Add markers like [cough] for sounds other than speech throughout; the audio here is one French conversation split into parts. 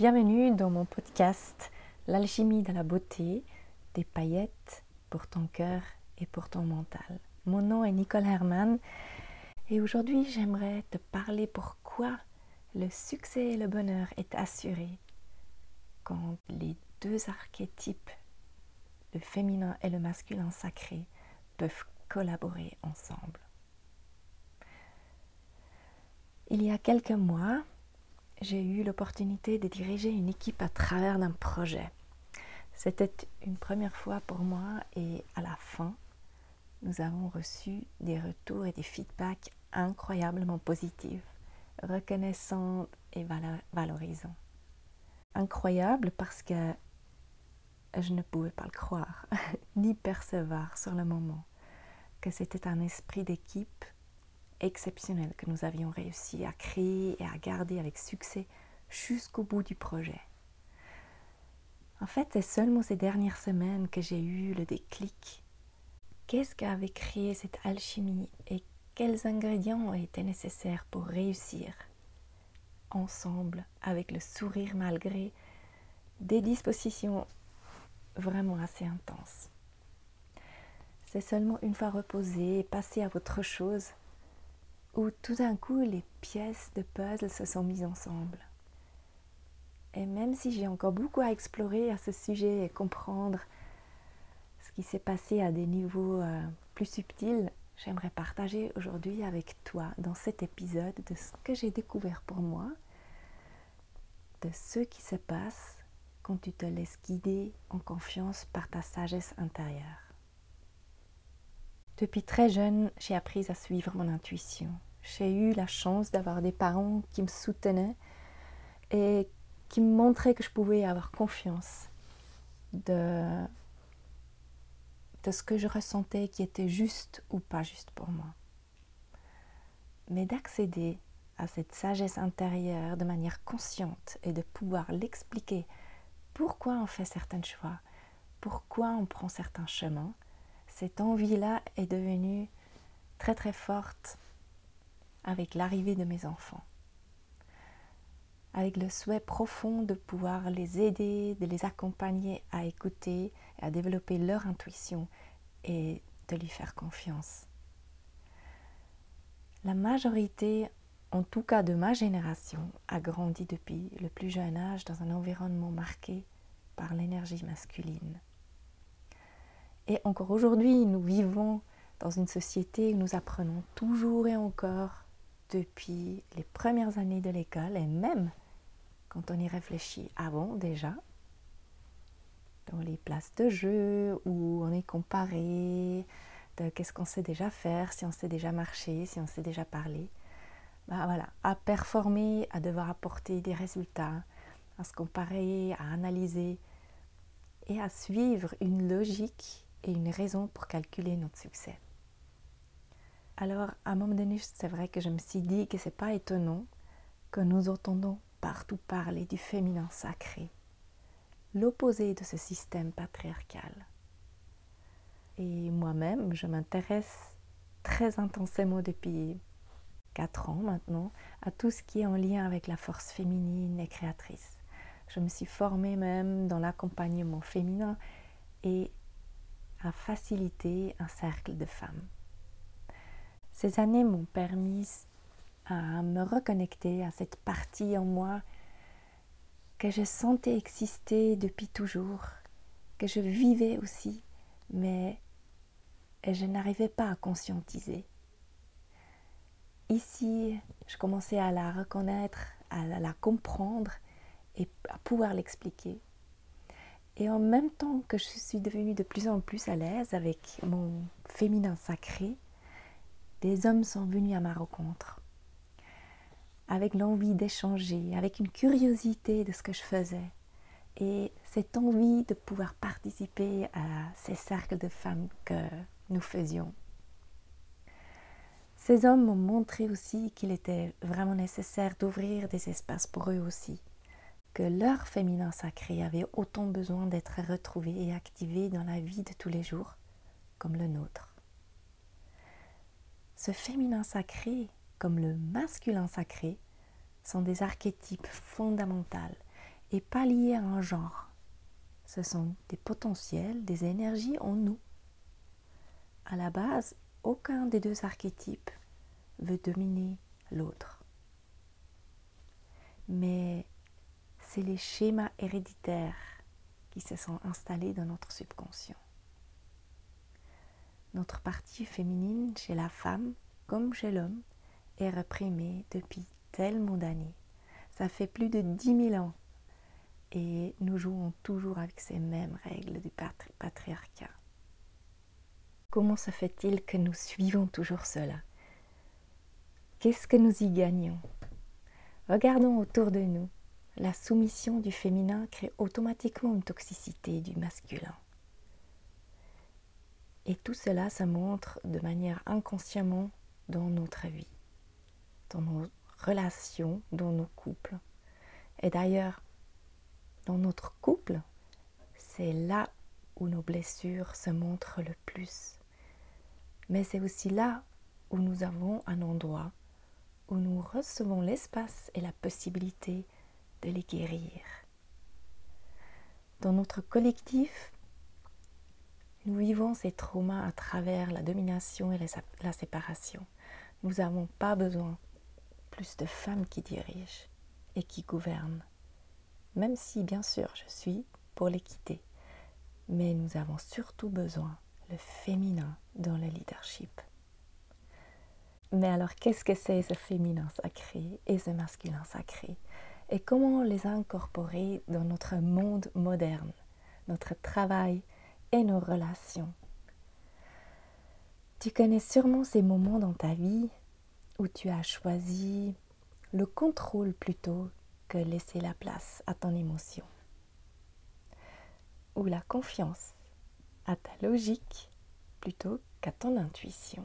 Bienvenue dans mon podcast L'alchimie de la beauté, des paillettes pour ton cœur et pour ton mental. Mon nom est Nicole Herman et aujourd'hui j'aimerais te parler pourquoi le succès et le bonheur est assuré quand les deux archétypes, le féminin et le masculin sacré, peuvent collaborer ensemble. Il y a quelques mois, j'ai eu l'opportunité de diriger une équipe à travers d'un projet. C'était une première fois pour moi et à la fin, nous avons reçu des retours et des feedbacks incroyablement positifs, reconnaissants et valorisants. Incroyable parce que je ne pouvais pas le croire, [laughs] ni percevoir sur le moment que c'était un esprit d'équipe exceptionnel que nous avions réussi à créer et à garder avec succès jusqu'au bout du projet. En fait, c'est seulement ces dernières semaines que j'ai eu le déclic. Qu'est-ce qu'avait créé cette alchimie et quels ingrédients étaient nécessaires pour réussir ensemble avec le sourire malgré des dispositions vraiment assez intenses? C'est seulement une fois reposé et passé à autre chose où tout d'un coup les pièces de puzzle se sont mises ensemble. Et même si j'ai encore beaucoup à explorer à ce sujet et comprendre ce qui s'est passé à des niveaux euh, plus subtils, j'aimerais partager aujourd'hui avec toi dans cet épisode de ce que j'ai découvert pour moi, de ce qui se passe quand tu te laisses guider en confiance par ta sagesse intérieure. Depuis très jeune, j'ai appris à suivre mon intuition. J'ai eu la chance d'avoir des parents qui me soutenaient et qui me montraient que je pouvais avoir confiance de, ce que je ressentais qui était juste ou pas juste pour moi. Mais d'accéder à cette sagesse intérieure de manière consciente et de pouvoir l'expliquer pourquoi on fait certains choix, pourquoi on prend certains chemins, cette envie-là est devenue très très forte avec l'arrivée de mes enfants. Avec le souhait profond de pouvoir les aider, de les accompagner à écouter et à développer leur intuition et de lui faire confiance. La majorité, en tout cas de ma génération, a grandi depuis le plus jeune âge dans un environnement marqué par l'énergie masculine. Et encore aujourd'hui, nous vivons dans une société où nous apprenons toujours et encore depuis les premières années de l'école et même quand on y réfléchit avant déjà, dans les places de jeu où on est comparé de qu'est-ce qu'on sait déjà faire, si on sait déjà marcher, si on sait déjà parler. Bah voilà, à performer, à devoir apporter des résultats, à se comparer, à analyser et à suivre une logique et une raison pour calculer notre succès. Alors, à un moment donné, c'est vrai que je me suis dit que c'est pas étonnant que nous entendons partout parler du féminin sacré, l'opposé de ce système patriarcal. Et moi-même, je m'intéresse très intensément depuis quatre ans maintenant à tout ce qui est en lien avec la force féminine et créatrice. Je me suis formée même dans l'accompagnement féminin et à faciliter un cercle de femmes. Ces années m'ont permis à me reconnecter à cette partie en moi que je sentais exister depuis toujours, que je vivais aussi, mais je n'arrivais pas à conscientiser. Ici, je commençais à la reconnaître, à la comprendre et à pouvoir l'expliquer. Et en même temps que je suis devenue de plus en plus à l'aise avec mon féminin sacré, des hommes sont venus à ma rencontre, avec l'envie d'échanger, avec une curiosité de ce que je faisais, et cette envie de pouvoir participer à ces cercles de femmes que nous faisions. Ces hommes m'ont montré aussi qu'il était vraiment nécessaire d'ouvrir des espaces pour eux aussi, que leur féminin sacré avait autant besoin d'être retrouvé et activé dans la vie de tous les jours comme le nôtre. Ce féminin sacré, comme le masculin sacré, sont des archétypes fondamentaux et pas liées à un genre. Ce sont des potentiels, des énergies en nous. À la base, aucun des deux archétypes veut dominer l'autre. Mais c'est les schémas héréditaires qui se sont installés dans notre subconscient. Notre partie féminine chez la femme comme chez l'homme est réprimée depuis tellement d'années. Ça fait plus de dix mille ans et nous jouons toujours avec ces mêmes règles du patriarcat. Comment se fait-il que nous suivons toujours cela? Qu'est-ce que nous y gagnons? Regardons autour de nous. La soumission du féminin crée automatiquement une toxicité du masculin. Et tout cela se montre de manière inconsciemment dans notre vie, dans nos relations, dans nos couples. Et d'ailleurs, dans notre couple, c'est là où nos blessures se montrent le plus. Mais c'est aussi là où nous avons un endroit où nous recevons l'espace et la possibilité de les guérir. Dans notre collectif, nous vivons ces traumas à travers la domination et la séparation. Nous n'avons pas besoin plus de femmes qui dirigent et qui gouvernent. Même si, bien sûr, je suis pour l'équité. Mais nous avons surtout besoin le féminin dans le leadership. Mais alors, qu'est-ce que c'est ce féminin sacré et ce masculin sacré? Et comment les incorporer dans notre monde moderne, notre travail et nos relations Tu connais sûrement ces moments dans ta vie où tu as choisi le contrôle plutôt que laisser la place à ton émotion, ou la confiance à ta logique plutôt qu'à ton intuition.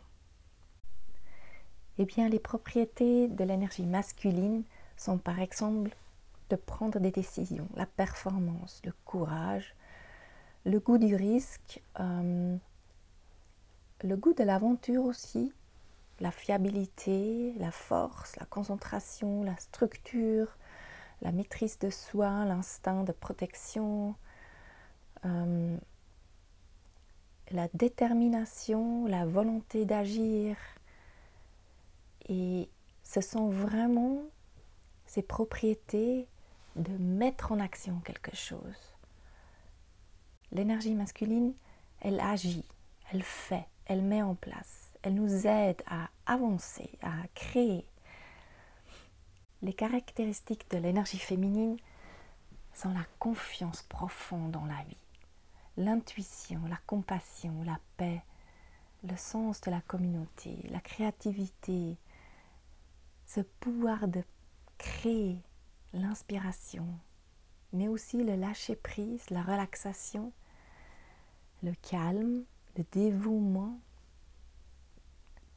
Eh bien, les propriétés de l'énergie masculine sont par exemple de prendre des décisions, la performance, le courage, le goût du risque, euh, le goût de l'aventure aussi, la fiabilité, la force, la concentration, la structure, la maîtrise de soi, l'instinct de protection, euh, la détermination, la volonté d'agir, et ce sont vraiment ces propriétés de mettre en action quelque chose. L'énergie masculine, elle agit, elle fait, elle met en place, elle nous aide à avancer, à créer. Les caractéristiques de l'énergie féminine sont la confiance profonde dans la vie, l'intuition, la compassion, la paix, le sens de la communauté, la créativité, ce pouvoir de créer l'inspiration, mais aussi le lâcher-prise, la relaxation, le calme, le dévouement.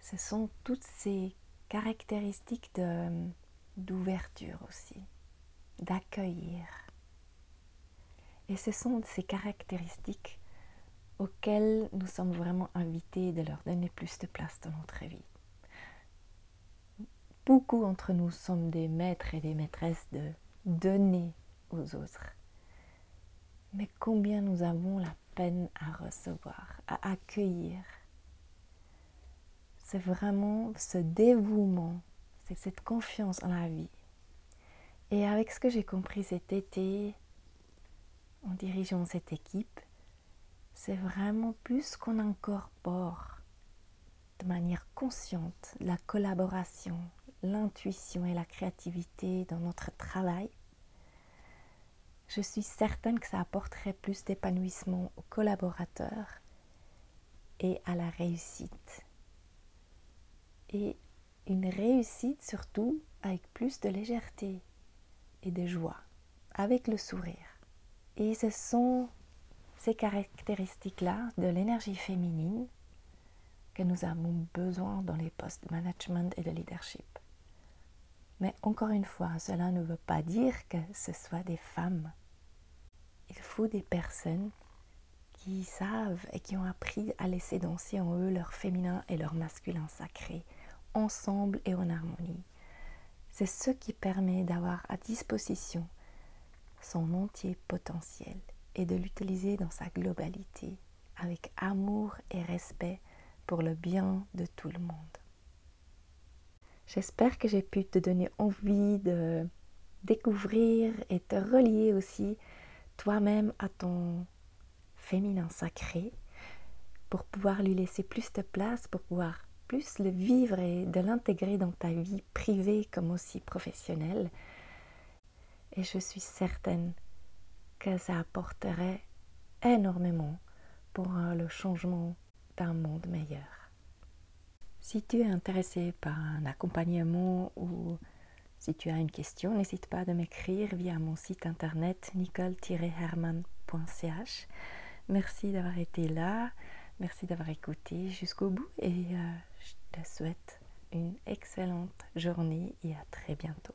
Ce sont toutes ces caractéristiques d'ouverture aussi, d'accueillir. Et ce sont ces caractéristiques auxquelles nous sommes vraiment invités de leur donner plus de place dans notre vie. Beaucoup d'entre nous sommes des maîtres et des maîtresses de donner aux autres. Mais combien nous avons la peine à recevoir, à accueillir C'est vraiment ce dévouement, c'est cette confiance en la vie. Et avec ce que j'ai compris cet été, en dirigeant cette équipe, c'est vraiment plus qu'on incorpore de manière consciente la collaboration, l'intuition et la créativité dans notre travail, je suis certaine que ça apporterait plus d'épanouissement aux collaborateurs et à la réussite. Et une réussite surtout avec plus de légèreté et de joie, avec le sourire. Et ce sont ces caractéristiques-là de l'énergie féminine que nous avons besoin dans les postes de management et de leadership. Mais encore une fois, cela ne veut pas dire que ce soit des femmes. Il faut des personnes qui savent et qui ont appris à laisser danser en eux leur féminin et leur masculin sacré, ensemble et en harmonie. C'est ce qui permet d'avoir à disposition son entier potentiel et de l'utiliser dans sa globalité, avec amour et respect pour le bien de tout le monde. J'espère que j'ai pu te donner envie de découvrir et te relier aussi toi-même à ton féminin sacré pour pouvoir lui laisser plus de place, pour pouvoir plus le vivre et de l'intégrer dans ta vie privée comme aussi professionnelle. Et je suis certaine que ça apporterait énormément pour le changement d'un monde meilleur. Si tu es intéressé par un accompagnement ou si tu as une question, n'hésite pas à m'écrire via mon site internet nicole-herman.ch. Merci d'avoir été là, merci d'avoir écouté jusqu'au bout et euh, je te souhaite une excellente journée et à très bientôt.